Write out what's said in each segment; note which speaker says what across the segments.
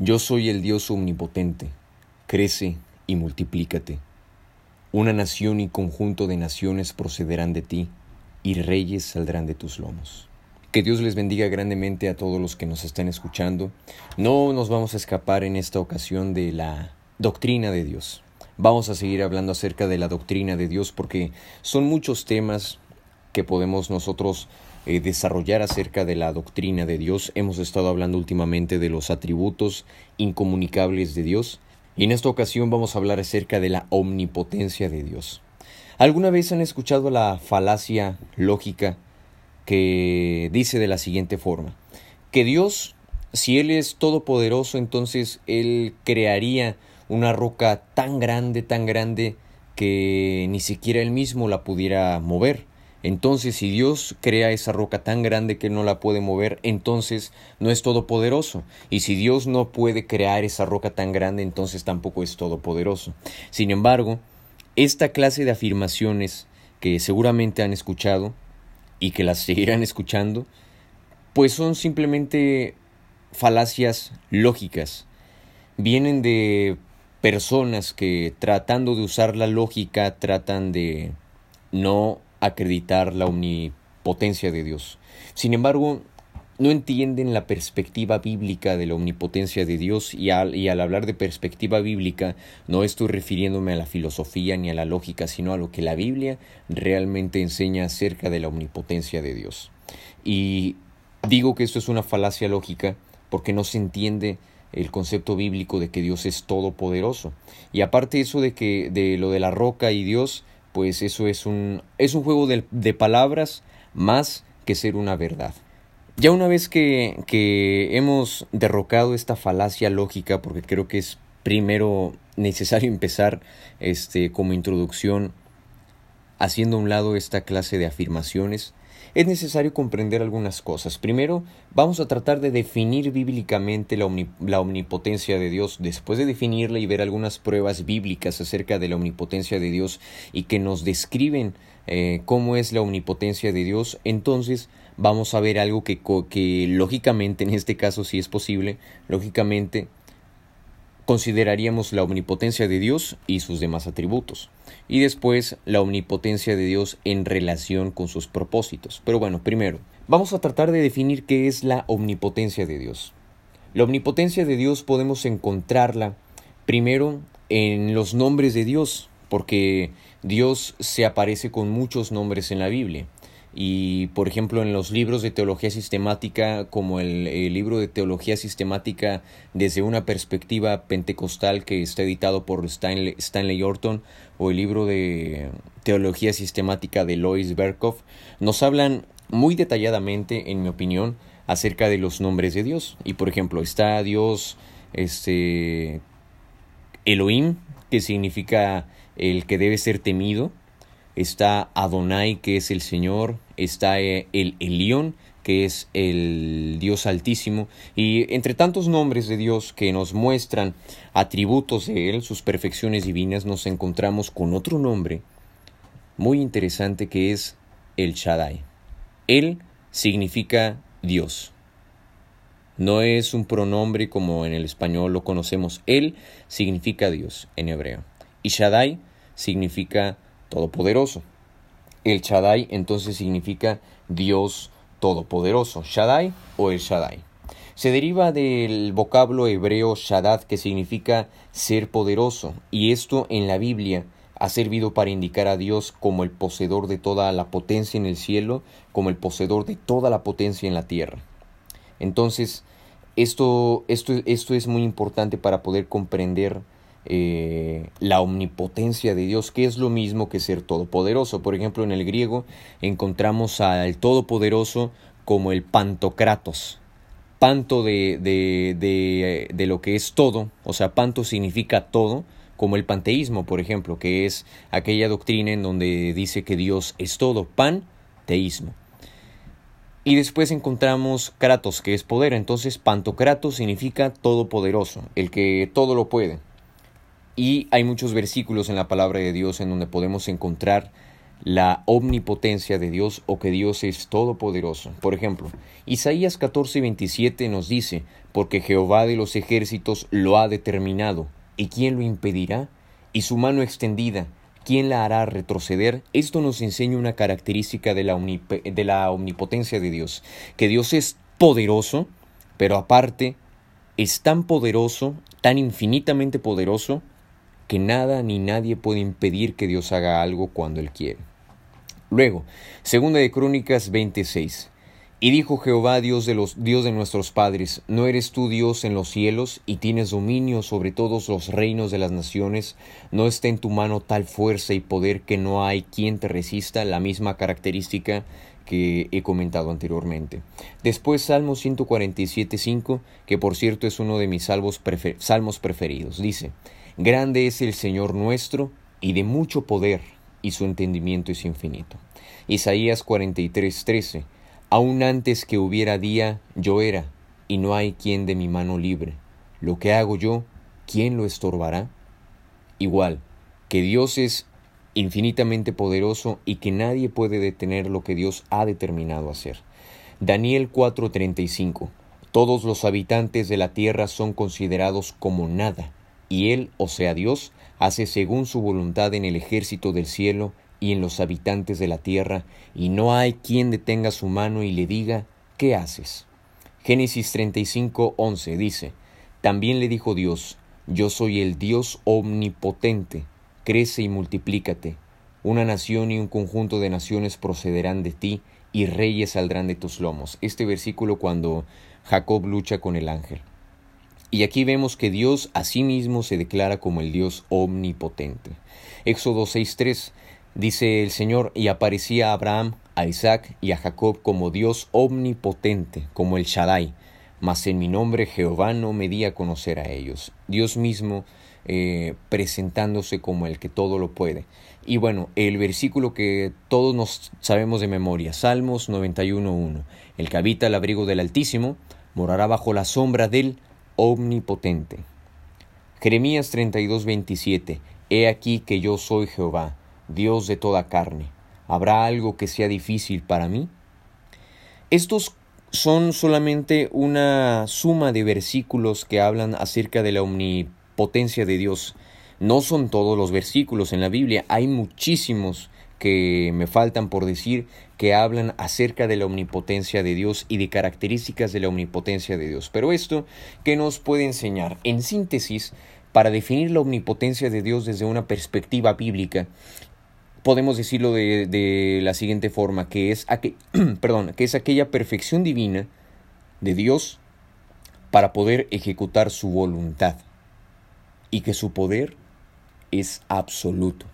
Speaker 1: Yo soy el Dios omnipotente, crece y multiplícate. Una nación y conjunto de naciones procederán de ti, y reyes saldrán de tus lomos. Que Dios les bendiga grandemente a todos los que nos están escuchando. No nos vamos a escapar en esta ocasión de la doctrina de Dios. Vamos a seguir hablando acerca de la doctrina de Dios porque son muchos temas que podemos nosotros eh, desarrollar acerca de la doctrina de Dios. Hemos estado hablando últimamente de los atributos incomunicables de Dios y en esta ocasión vamos a hablar acerca de la omnipotencia de Dios. ¿Alguna vez han escuchado la falacia lógica que dice de la siguiente forma? Que Dios, si Él es todopoderoso, entonces Él crearía una roca tan grande, tan grande, que ni siquiera Él mismo la pudiera mover. Entonces, si Dios crea esa roca tan grande que no la puede mover, entonces no es todopoderoso. Y si Dios no puede crear esa roca tan grande, entonces tampoco es todopoderoso. Sin embargo, esta clase de afirmaciones que seguramente han escuchado y que las seguirán escuchando, pues son simplemente falacias lógicas. Vienen de personas que tratando de usar la lógica tratan de no acreditar la omnipotencia de Dios. Sin embargo, no entienden la perspectiva bíblica de la omnipotencia de Dios y al, y al, hablar de perspectiva bíblica no estoy refiriéndome a la filosofía ni a la lógica, sino a lo que la Biblia realmente enseña acerca de la omnipotencia de Dios. Y digo que esto es una falacia lógica porque no se entiende el concepto bíblico de que Dios es todopoderoso. Y aparte eso de que de lo de la roca y Dios, pues eso es un, es un juego de, de palabras más que ser una verdad. Ya una vez que, que hemos derrocado esta falacia lógica, porque creo que es primero necesario empezar este, como introducción haciendo a un lado esta clase de afirmaciones, es necesario comprender algunas cosas. Primero, vamos a tratar de definir bíblicamente la, omnipotencia de Dios. Después de definirla y ver algunas pruebas bíblicas acerca de la omnipotencia de Dios y que nos describen eh, cómo es la omnipotencia de Dios, entonces vamos a ver algo que, que lógicamente, en este caso si es posible, lógicamente consideraríamos la omnipotencia de Dios y sus demás atributos, y después la omnipotencia de Dios en relación con sus propósitos. Pero bueno, primero, vamos a tratar de definir qué es la omnipotencia de Dios. La omnipotencia de Dios podemos encontrarla primero en los nombres de Dios, porque Dios se aparece con muchos nombres en la Biblia y por ejemplo en los libros de teología sistemática como el, libro de teología sistemática desde una perspectiva pentecostal que está editado por Stanley, Stanley Orton o el libro de teología sistemática de Lois Berkhoff nos hablan muy detalladamente en mi opinión acerca de los nombres de Dios. Y por ejemplo está Dios este Elohim que significa el que debe ser temido está Adonai, que es el Señor, está eh, el Elión, que es el Dios Altísimo, y entre tantos nombres de Dios que nos muestran atributos de Él, sus perfecciones divinas, nos encontramos con otro nombre muy interesante que es el Shaddai. Él significa Dios. No es un pronombre como en el español lo conocemos. Él significa Dios en hebreo. Y Shaddai significa todopoderoso. El Shaddai entonces significa Dios todopoderoso, Shaddai o el Shaddai. Se deriva del vocablo hebreo Shaddad que significa ser poderoso y esto en la Biblia ha servido para indicar a Dios como el poseedor de toda la potencia en el cielo, como el poseedor de toda la potencia en la tierra. Entonces, esto, esto, esto es muy importante para poder comprender eh, la omnipotencia de Dios, que es lo mismo que ser todopoderoso. Por ejemplo, en el griego encontramos al todopoderoso como el pantocratos. Panto de, de, de, de lo que es todo, o sea, panto significa todo, como el panteísmo, por ejemplo, que es aquella doctrina en donde dice que Dios es todo, panteísmo. Y después encontramos Kratos, que es poder. Entonces, Pantocratos significa todopoderoso, el que todo lo puede. Y hay muchos versículos en la palabra de Dios en donde podemos encontrar la omnipotencia de Dios o que Dios es todopoderoso. Por ejemplo, Isaías 14, 27 nos dice, porque Jehová de los ejércitos lo ha determinado. ¿Y quién lo impedirá? Y su mano extendida, ¿quién la hará retroceder? Esto nos enseña una característica de la omnipotencia de Dios, que Dios es poderoso, pero aparte es tan poderoso, tan infinitamente poderoso, que nada ni nadie puede impedir que Dios haga algo cuando Él quiere. Luego, segunda de Crónicas 26. Y dijo Jehová, Dios de los Dios de nuestros padres, ¿no eres tú Dios en los cielos y tienes dominio sobre todos los reinos de las naciones? ¿No está en tu mano tal fuerza y poder que no hay quien te resista? La misma característica que he comentado anteriormente. Después Salmo 147.5, que por cierto es uno de mis salmos, salmos preferidos. Dice, Grande es el Señor nuestro y de mucho poder, y su entendimiento es infinito. Isaías 43.13 Aún antes que hubiera día, yo era, y no hay quien de mi mano libre. Lo que hago yo, ¿quién lo estorbará? Igual, que Dios es infinitamente poderoso y que nadie puede detener lo que Dios ha determinado hacer. Daniel 4:35 Todos los habitantes de la tierra son considerados como nada, y Él, o sea Dios, hace según su voluntad en el ejército del cielo y en los habitantes de la tierra, y no hay quien detenga su mano y le diga, ¿qué haces? Génesis 35, 11 dice, También le dijo Dios, Yo soy el Dios omnipotente, crece y multiplícate. Una nación y un conjunto de naciones procederán de ti, y reyes saldrán de tus lomos. Este versículo cuando Jacob lucha con el ángel. Y aquí vemos que Dios a sí mismo se declara como el Dios omnipotente. Éxodo 6.3 Dice el Señor, y aparecía a Abraham, a Isaac y a Jacob como Dios omnipotente, como el Shaddai, mas en mi nombre Jehová no me di a conocer a ellos. Dios mismo eh, presentándose como el que todo lo puede. Y bueno, el versículo que todos nos sabemos de memoria, Salmos 91.1, el que habita el abrigo del Altísimo, morará bajo la sombra del Omnipotente. Jeremías 32.27, He aquí que yo soy Jehová Dios de toda carne, ¿habrá algo que sea difícil para mí? Estos son solamente una suma de versículos que hablan acerca de la omnipotencia de Dios. No son todos los versículos en la Biblia, hay muchísimos que me faltan por decir que hablan acerca de la omnipotencia de Dios y de características de la omnipotencia de Dios. Pero esto, ¿qué nos puede enseñar? En síntesis, para definir la omnipotencia de Dios desde una perspectiva bíblica, podemos decirlo de, la siguiente forma, que es, perdón, que es aquella perfección divina de Dios para poder ejecutar su voluntad y que su poder es absoluto.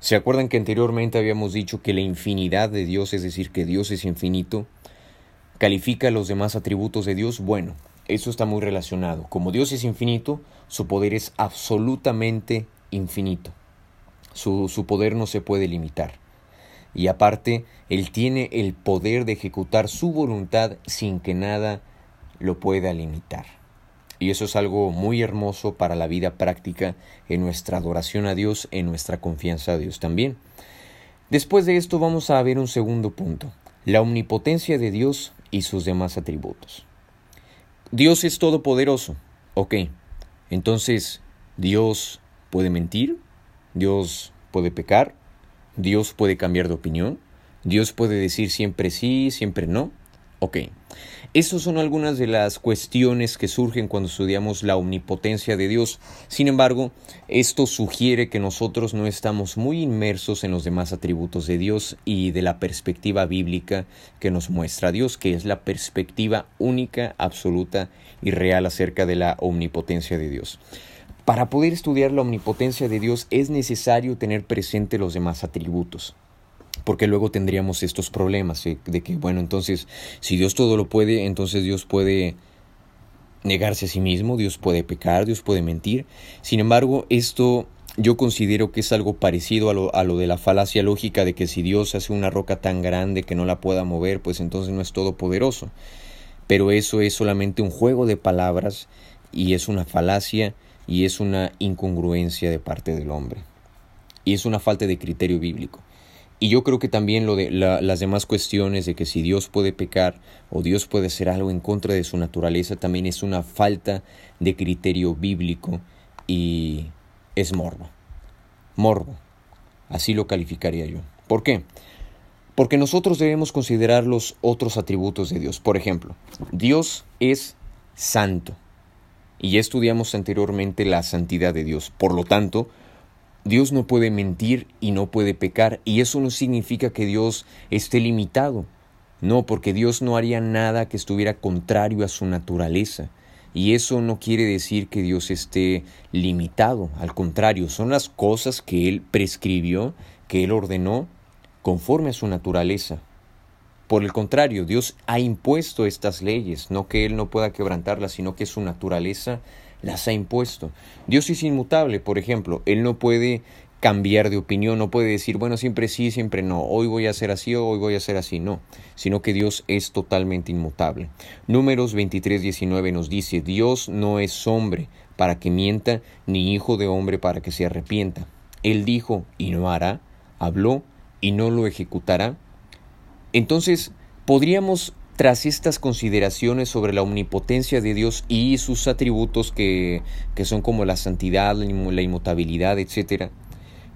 Speaker 1: ¿Se acuerdan que anteriormente habíamos dicho que la infinidad de Dios, es decir, que Dios es infinito, califica los demás atributos de Dios? Bueno, eso está muy relacionado. Como Dios es infinito, su poder es absolutamente infinito. Su, poder no se puede limitar. Y aparte, Él tiene el poder de ejecutar su voluntad sin que nada lo pueda limitar. Y eso es algo muy hermoso para la vida práctica en nuestra adoración a Dios, en nuestra confianza a Dios también. Después de esto vamos a ver un segundo punto, la omnipotencia de Dios y sus demás atributos. Dios es todopoderoso, ok. Entonces, ¿Dios puede mentir? Dios puede pecar, Dios puede cambiar de opinión, Dios puede decir siempre sí, siempre no. Ok, esas son algunas de las cuestiones que surgen cuando estudiamos la omnipotencia de Dios. Sin embargo, esto sugiere que nosotros no estamos muy inmersos en los demás atributos de Dios y de la perspectiva bíblica que nos muestra Dios, que es la perspectiva única, absoluta y real acerca de la omnipotencia de Dios. Para poder estudiar la omnipotencia de Dios es necesario tener presente los demás atributos, porque luego tendríamos estos problemas de que, bueno, entonces, si Dios todo lo puede, entonces Dios puede negarse a sí mismo, Dios puede pecar, Dios puede mentir. Sin embargo, esto yo considero que es algo parecido a lo, a lo, de la falacia lógica de que si Dios hace una roca tan grande que no la pueda mover, pues entonces no es todopoderoso. Pero eso es solamente un juego de palabras y es una falacia y es una incongruencia de parte del hombre. Y es una falta de criterio bíblico. Y yo creo que también lo de las demás cuestiones de que si Dios puede pecar o Dios puede hacer algo en contra de su naturaleza también es una falta de criterio bíblico y es morbo. Morbo. Así lo calificaría yo. ¿Por qué? Porque nosotros debemos considerar los otros atributos de Dios. Por ejemplo, Dios es santo. Y ya estudiamos anteriormente la santidad de Dios. Por lo tanto, Dios no puede mentir y no puede pecar, y eso no significa que Dios esté limitado. No, porque Dios no haría nada que estuviera contrario a su naturaleza. Y eso no quiere decir que Dios esté limitado, al contrario, son las cosas que Él prescribió, que Él ordenó, conforme a su naturaleza. Por el contrario, Dios ha impuesto estas leyes, no que Él no pueda quebrantarlas, sino que su naturaleza las ha impuesto. Dios es inmutable, por ejemplo, Él no puede cambiar de opinión, no puede decir, bueno, siempre sí, siempre no, hoy voy a hacer así hoy voy a hacer así, no, sino que Dios es totalmente inmutable. Números 23, 19 nos dice, Dios no es hombre para que mienta, ni hijo de hombre para que se arrepienta. Él dijo y no hará, habló y no lo ejecutará. Entonces, podríamos tras estas consideraciones sobre la omnipotencia de Dios y sus atributos que, que son como la santidad, la inmutabilidad, etc.,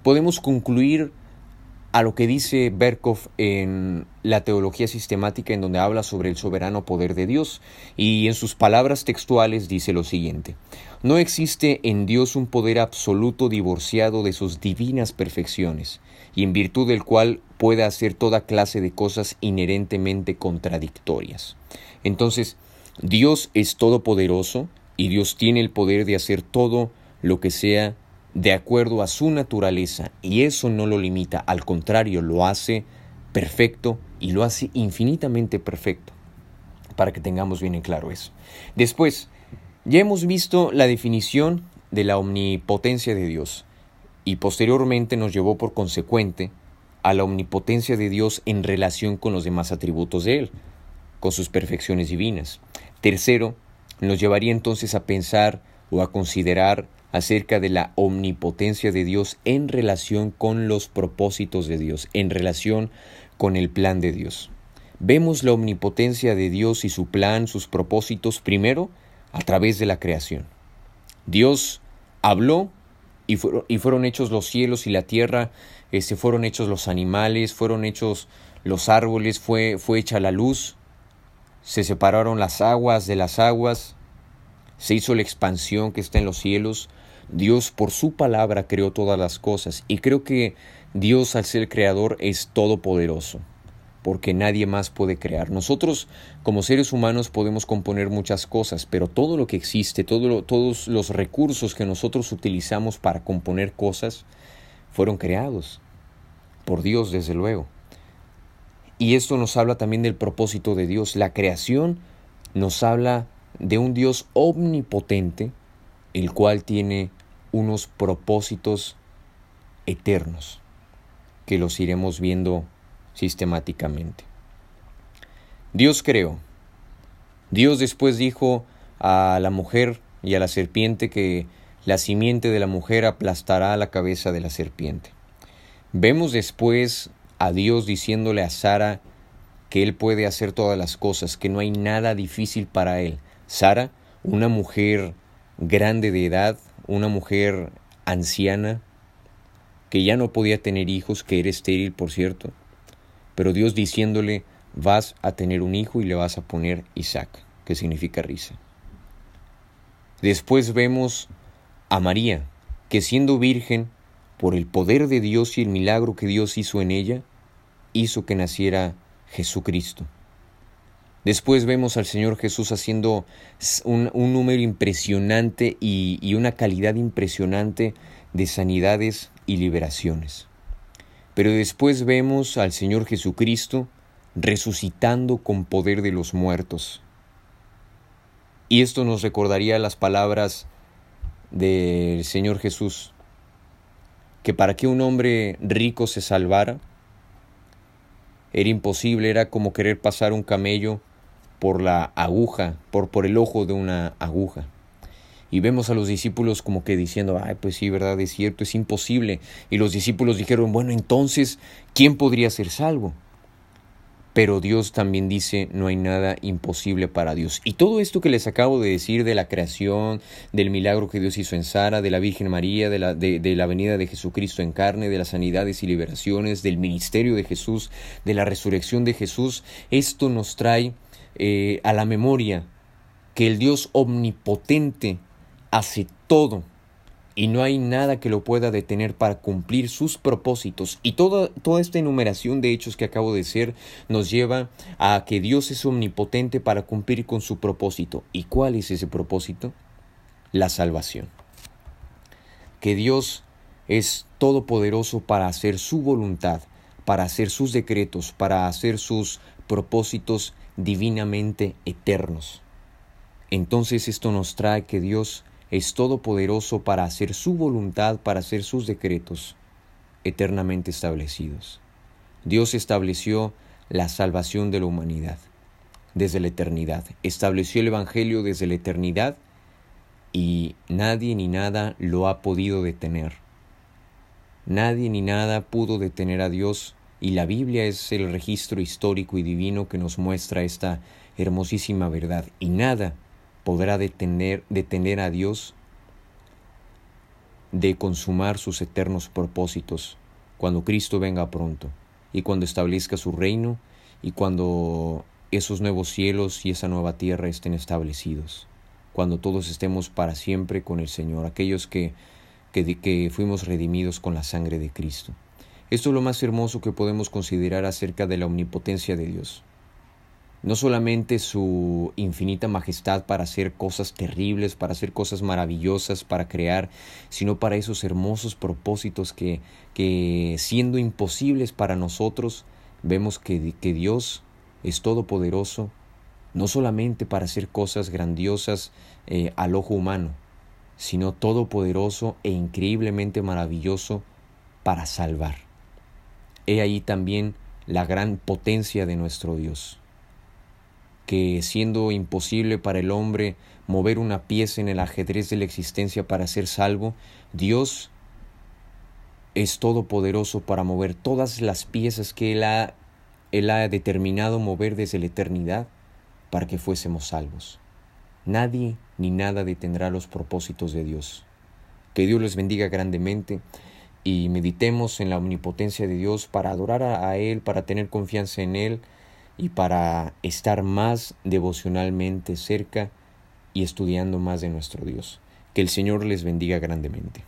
Speaker 1: podemos concluir a lo que dice Berkov en la teología sistemática en donde habla sobre el soberano poder de Dios y en sus palabras textuales dice lo siguiente, no existe en Dios un poder absoluto divorciado de sus divinas perfecciones y en virtud del cual puede hacer toda clase de cosas inherentemente contradictorias. Entonces, Dios es todopoderoso y Dios tiene el poder de hacer todo lo que sea de acuerdo a su naturaleza y eso no lo limita, al contrario, lo hace perfecto y lo hace infinitamente perfecto, para que tengamos bien en claro eso. Después, ya hemos visto la definición de la omnipotencia de Dios y posteriormente nos llevó por consecuente a la omnipotencia de Dios en relación con los demás atributos de Él, con sus perfecciones divinas. Tercero, nos llevaría entonces a pensar o a considerar acerca de la omnipotencia de Dios en relación con los propósitos de Dios, en relación con el plan de Dios. Vemos la omnipotencia de Dios y su plan, sus propósitos, primero a través de la creación. Dios habló y, fueron hechos los cielos y la tierra, este, fueron hechos los animales, fueron hechos los árboles, fue, fue hecha la luz, se separaron las aguas de las aguas, se hizo la expansión que está en los cielos. Dios por su palabra creó todas las cosas y creo que Dios al ser creador es todopoderoso porque nadie más puede crear. Nosotros como seres humanos podemos componer muchas cosas, pero todo lo que existe, todos los recursos que nosotros utilizamos para componer cosas, fueron creados por Dios, desde luego. Y esto nos habla también del propósito de Dios. La creación nos habla de un Dios omnipotente, el cual tiene unos propósitos eternos, que los iremos viendo sistemáticamente. Dios creó. Dios después dijo a la mujer y a la serpiente que la simiente de la mujer aplastará la cabeza de la serpiente. Vemos después a Dios diciéndole a Sara que Él puede hacer todas las cosas, que no hay nada difícil para Él. Sara, una mujer grande de edad, una mujer anciana, que ya no podía tener hijos, que era estéril, por cierto, pero Dios diciéndole, vas a tener un hijo y le vas a poner Isaac, que significa risa. Después vemos a María, que siendo virgen, por el poder de Dios y el milagro que Dios hizo en ella, hizo que naciera Jesucristo. Después vemos al Señor Jesús haciendo un, número impresionante y, una calidad impresionante de sanidades y liberaciones. Pero después vemos al Señor Jesucristo resucitando con poder de los muertos. Y esto nos recordaría las palabras del Señor Jesús, que para que un hombre rico se salvara, era imposible, era como querer pasar un camello por la aguja, por, por el ojo de una aguja. Y vemos a los discípulos como que diciendo, ay, pues sí, verdad, es cierto, es imposible. Y los discípulos dijeron, bueno, entonces, ¿quién podría ser salvo? Pero Dios también dice, no hay nada imposible para Dios. Y todo esto que les acabo de decir de la creación, del milagro que Dios hizo en Sara, de la Virgen María, de la, de, la venida de Jesucristo en carne, de las sanidades y liberaciones, del ministerio de Jesús, de la resurrección de Jesús, esto nos trae eh, a la memoria que el Dios omnipotente hace todo y no hay nada que lo pueda detener para cumplir sus propósitos. Y toda, toda esta enumeración de hechos que acabo de decir nos lleva a que Dios es omnipotente para cumplir con su propósito. ¿Y cuál es ese propósito? La salvación. Que Dios es todopoderoso para hacer su voluntad, para hacer sus decretos, para hacer sus propósitos divinamente eternos. Entonces esto nos trae que Dios es todopoderoso para hacer su voluntad, para hacer sus decretos eternamente establecidos. Dios estableció la salvación de la humanidad desde la eternidad, estableció el Evangelio desde la eternidad y nadie ni nada lo ha podido detener. Nadie ni nada pudo detener a Dios y la Biblia es el registro histórico y divino que nos muestra esta hermosísima verdad y nada podrá detener, detener a Dios de consumar sus eternos propósitos cuando Cristo venga pronto y cuando establezca su reino y cuando esos nuevos cielos y esa nueva tierra estén establecidos, cuando todos estemos para siempre con el Señor, aquellos que, que, que fuimos redimidos con la sangre de Cristo. Esto es lo más hermoso que podemos considerar acerca de la omnipotencia de Dios no solamente su infinita majestad para hacer cosas terribles, para hacer cosas maravillosas, para crear, sino para esos hermosos propósitos que, que siendo imposibles para nosotros, vemos que, que Dios es todopoderoso, no solamente para hacer cosas grandiosas eh, al ojo humano, sino todopoderoso e increíblemente maravilloso para salvar. He ahí también la gran potencia de nuestro Dios que siendo imposible para el hombre mover una pieza en el ajedrez de la existencia para ser salvo, Dios es todopoderoso para mover todas las piezas que Él ha, Él ha determinado mover desde la eternidad para que fuésemos salvos. Nadie ni nada detendrá los propósitos de Dios. Que Dios les bendiga grandemente y meditemos en la omnipotencia de Dios para adorar a Él, para tener confianza en Él, y para estar más devocionalmente cerca y estudiando más de nuestro Dios. Que el Señor les bendiga grandemente.